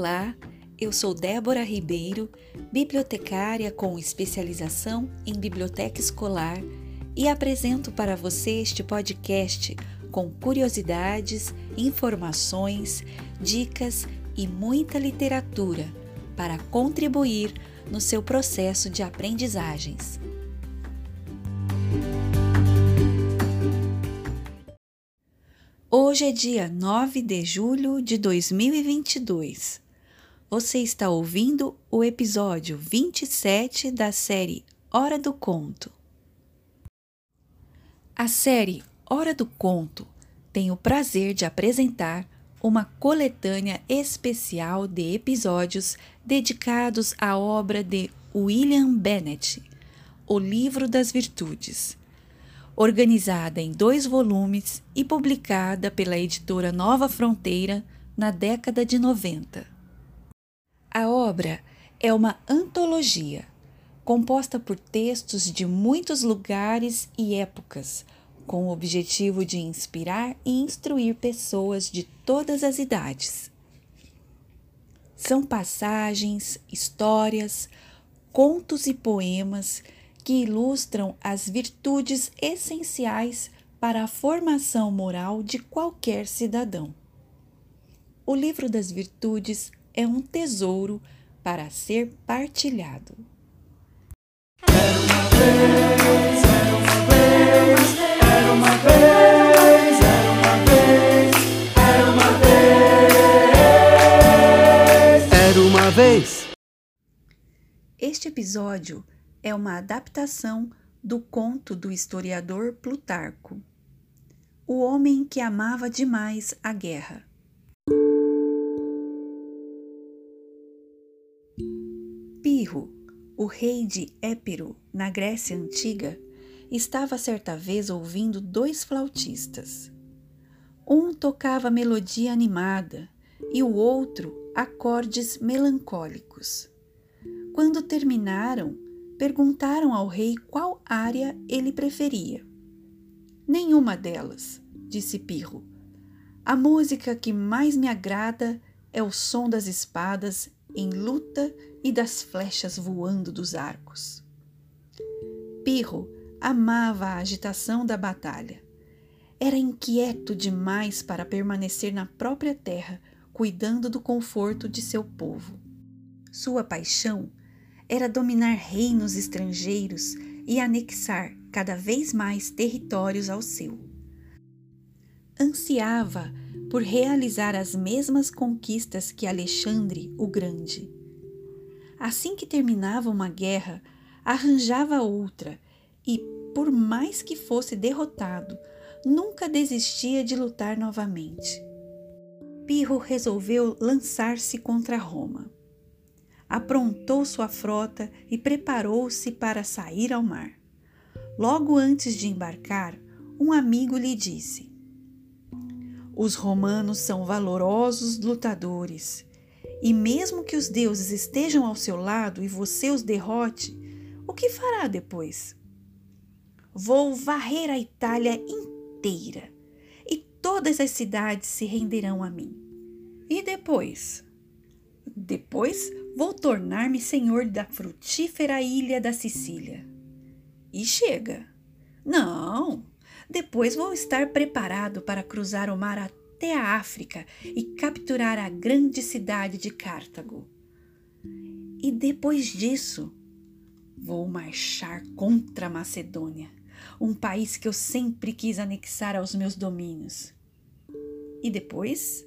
Olá, eu sou Débora Ribeiro, bibliotecária com especialização em biblioteca escolar e apresento para você este podcast com curiosidades, informações, dicas e muita literatura para contribuir no seu processo de aprendizagens. Hoje é dia 9 de julho de 2022. Você está ouvindo o episódio 27 da série Hora do Conto. A série Hora do Conto tem o prazer de apresentar uma coletânea especial de episódios dedicados à obra de William Bennett, O Livro das Virtudes organizada em dois volumes e publicada pela editora Nova Fronteira na década de 90. A obra é uma antologia composta por textos de muitos lugares e épocas, com o objetivo de inspirar e instruir pessoas de todas as idades. São passagens, histórias, contos e poemas que ilustram as virtudes essenciais para a formação moral de qualquer cidadão. O livro das virtudes é um tesouro para ser partilhado. Era uma vez, era uma vez, era uma vez, era uma vez, era uma vez. Era uma vez. Este episódio é uma adaptação do conto do historiador Plutarco, O Homem que Amava Demais a Guerra. Pirro, o rei de Épiro, na Grécia Antiga, estava certa vez ouvindo dois flautistas. Um tocava melodia animada e o outro acordes melancólicos. Quando terminaram, perguntaram ao rei qual área ele preferia. Nenhuma delas, disse Pirro. A música que mais me agrada é o som das espadas em luta e das flechas voando dos arcos. Pirro amava a agitação da batalha. Era inquieto demais para permanecer na própria terra, cuidando do conforto de seu povo. Sua paixão era dominar reinos estrangeiros e anexar cada vez mais territórios ao seu. Ansiava por realizar as mesmas conquistas que Alexandre o Grande. Assim que terminava uma guerra, arranjava outra e, por mais que fosse derrotado, nunca desistia de lutar novamente. Pirro resolveu lançar-se contra Roma aprontou sua frota e preparou-se para sair ao mar. Logo antes de embarcar, um amigo lhe disse: Os romanos são valorosos lutadores, e mesmo que os deuses estejam ao seu lado e você os derrote, o que fará depois? Vou varrer a Itália inteira, e todas as cidades se renderão a mim. E depois? Depois vou tornar-me senhor da frutífera ilha da Sicília. E chega. Não, depois vou estar preparado para cruzar o mar até a África e capturar a grande cidade de Cartago. E depois disso, vou marchar contra a Macedônia, um país que eu sempre quis anexar aos meus domínios. E depois?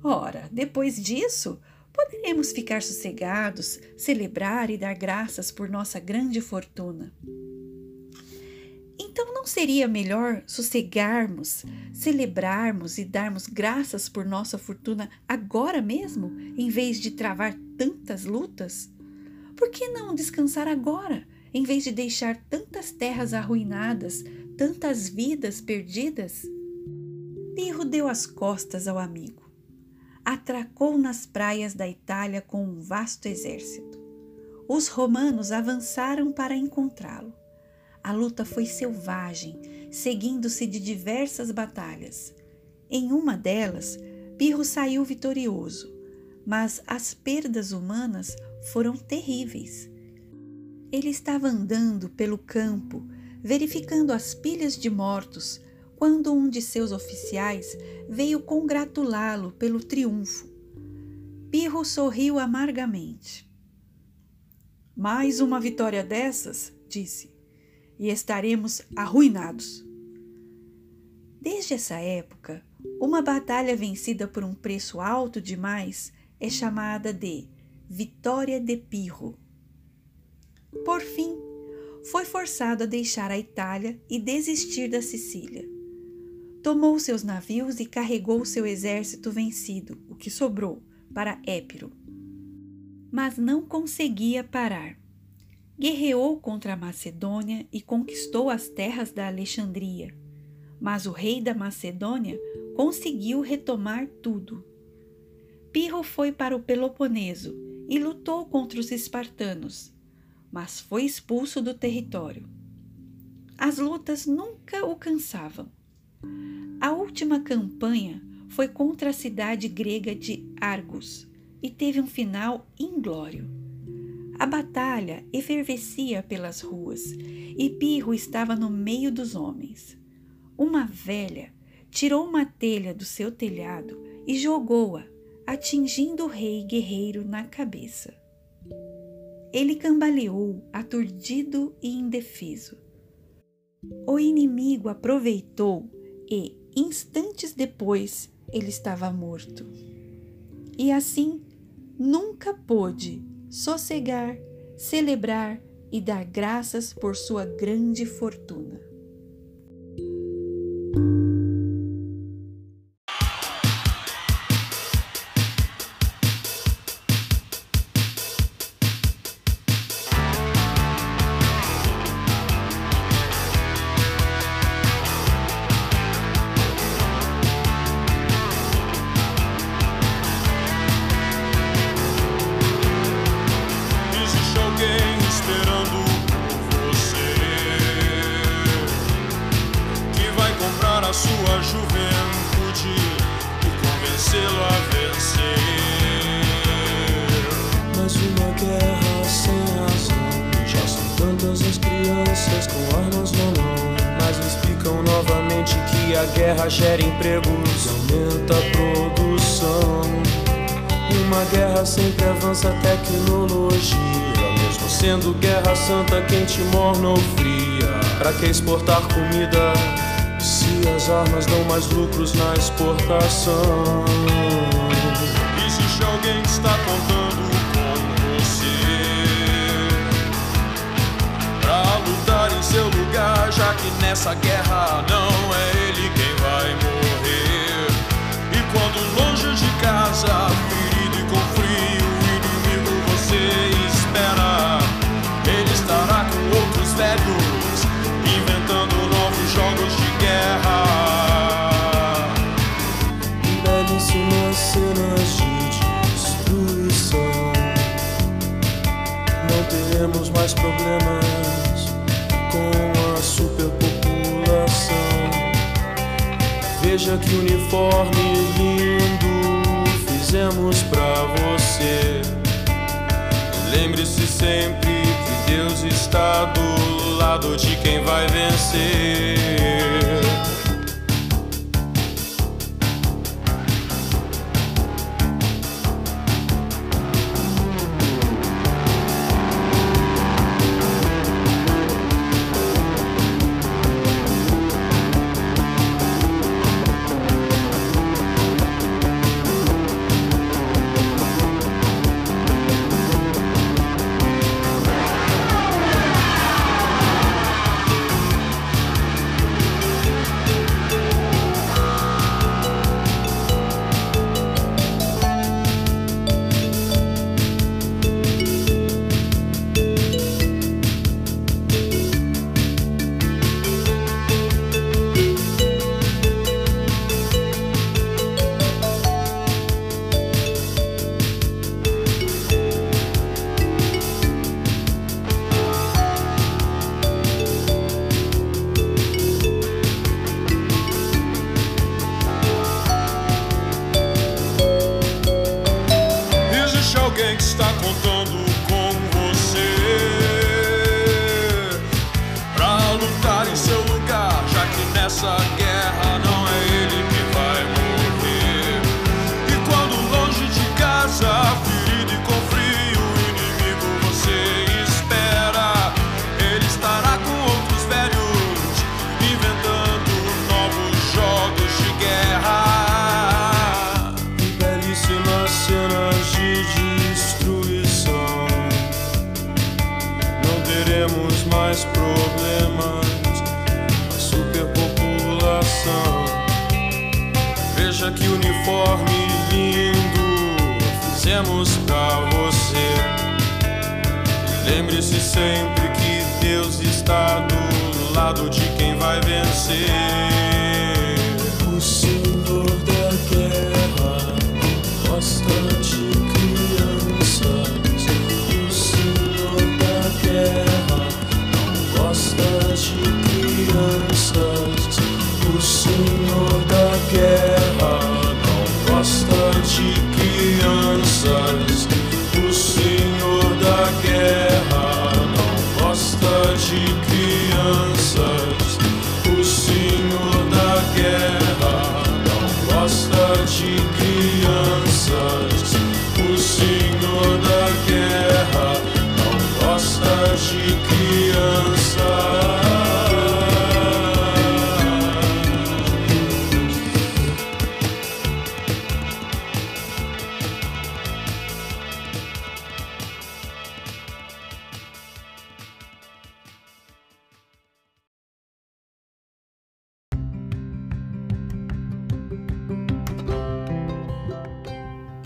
Ora, depois disso, poderemos ficar sossegados, celebrar e dar graças por nossa grande fortuna. Então não seria melhor sossegarmos, celebrarmos e darmos graças por nossa fortuna agora mesmo, em vez de travar tantas lutas? Por que não descansar agora, em vez de deixar tantas terras arruinadas, tantas vidas perdidas? Pirro deu as costas ao amigo atracou nas praias da Itália com um vasto exército. Os romanos avançaram para encontrá-lo. A luta foi selvagem, seguindo-se de diversas batalhas. Em uma delas, Pirro saiu vitorioso, mas as perdas humanas foram terríveis. Ele estava andando pelo campo, verificando as pilhas de mortos, quando um de seus oficiais veio congratulá-lo pelo triunfo. Pirro sorriu amargamente. Mais uma vitória dessas, disse, e estaremos arruinados. Desde essa época, uma batalha vencida por um preço alto demais é chamada de Vitória de Pirro. Por fim, foi forçado a deixar a Itália e desistir da Sicília. Tomou seus navios e carregou seu exército vencido, o que sobrou, para Épiro mas não conseguia parar. Guerreou contra a Macedônia e conquistou as terras da Alexandria. Mas o rei da Macedônia conseguiu retomar tudo. Pirro foi para o Peloponeso e lutou contra os espartanos, mas foi expulso do território. As lutas nunca o cansavam. A última campanha foi contra a cidade grega de Argos, e teve um final inglório. A batalha efervescia pelas ruas e Pirro estava no meio dos homens. Uma velha tirou uma telha do seu telhado e jogou-a, atingindo o rei guerreiro na cabeça. Ele cambaleou, aturdido e indefeso. O inimigo aproveitou e, instantes depois, ele estava morto. E assim nunca pôde sossegar, celebrar e dar graças por sua grande fortuna. A guerra gera empregos, aumenta a produção. Uma guerra sempre avança a tecnologia, mesmo sendo guerra santa, quente, morna ou fria. Pra que exportar comida se as armas dão mais lucros na exportação? Existe alguém que está contando seu lugar, já que nessa guerra não é casa, ferido e com Veja que uniforme lindo fizemos pra você. Lembre-se sempre que Deus está do lado de quem vai vencer. mais problemas, a superpopulação. Veja que uniforme lindo fizemos pra você. Lembre-se sempre que Deus está do lado de quem vai vencer.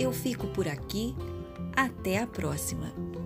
eu fico por aqui. Até a próxima!